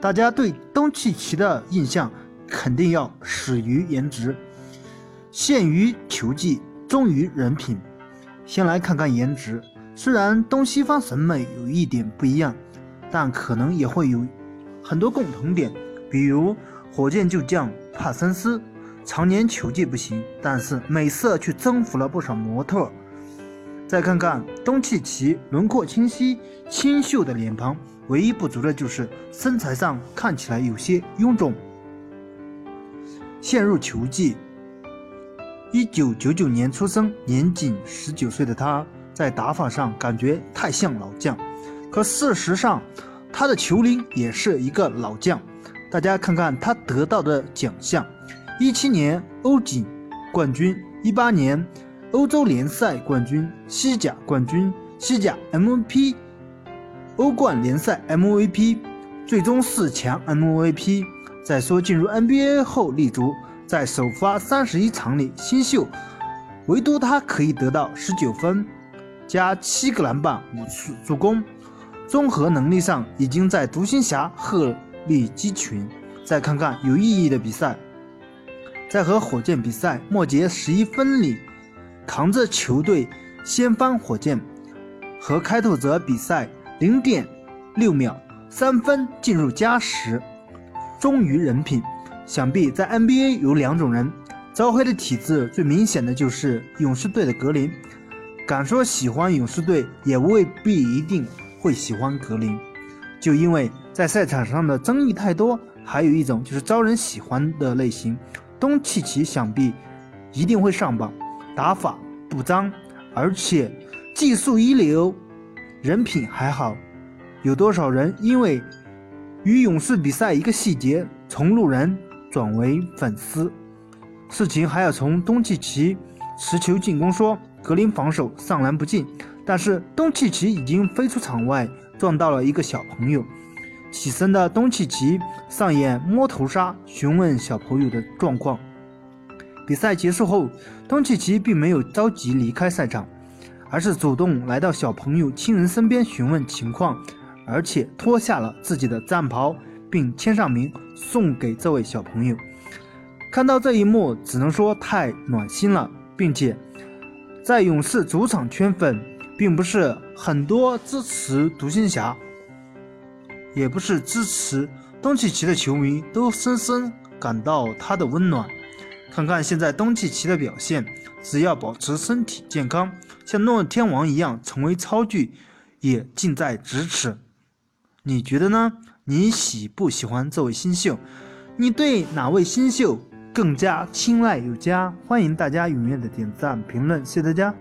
大家对东契奇的印象肯定要始于颜值，陷于球技，忠于人品。先来看看颜值，虽然东西方审美有一点不一样，但可能也会有很多共同点，比如火箭旧将帕森斯。常年球技不行，但是美色却征服了不少模特。再看看东契奇，轮廓清晰、清秀的脸庞，唯一不足的就是身材上看起来有些臃肿。陷入球技。一九九九年出生，年仅十九岁的他，在打法上感觉太像老将，可事实上，他的球龄也是一个老将。大家看看他得到的奖项。一七年欧锦冠军，一八年欧洲联赛冠军，西甲冠军，西甲 MVP，欧冠联赛 MVP，最终四强 MVP。再说进入 NBA 后立足，在首发三十一场里新秀，唯独他可以得到十九分，加七个篮板五次助攻，综合能力上已经在独行侠鹤立鸡群。再看看有意义的比赛。在和火箭比赛末节十一分里，扛着球队掀翻火箭；和开拓者比赛零点六秒三分进入加时，忠于人品。想必在 NBA 有两种人，招黑的体质最明显的就是勇士队的格林。敢说喜欢勇士队，也未必一定会喜欢格林，就因为在赛场上的争议太多。还有一种就是招人喜欢的类型。东契奇想必一定会上榜，打法不脏，而且技术一流，人品还好。有多少人因为与勇士比赛一个细节，从路人转为粉丝？事情还要从东契奇持球进攻说。格林防守上篮不进，但是东契奇已经飞出场外，撞到了一个小朋友。起身的东契奇上演摸头杀，询问小朋友的状况。比赛结束后，东契奇并没有着急离开赛场，而是主动来到小朋友亲人身边询问情况，而且脱下了自己的战袍，并签上名送给这位小朋友。看到这一幕，只能说太暖心了，并且在勇士主场圈粉，并不是很多支持独行侠。也不是支持东契奇的球迷都深深感到他的温暖。看看现在东契奇的表现，只要保持身体健康，像诺天王一样成为超巨，也近在咫尺。你觉得呢？你喜不喜欢这位新秀？你对哪位新秀更加青睐有加？欢迎大家踊跃的点赞评论，谢谢大家。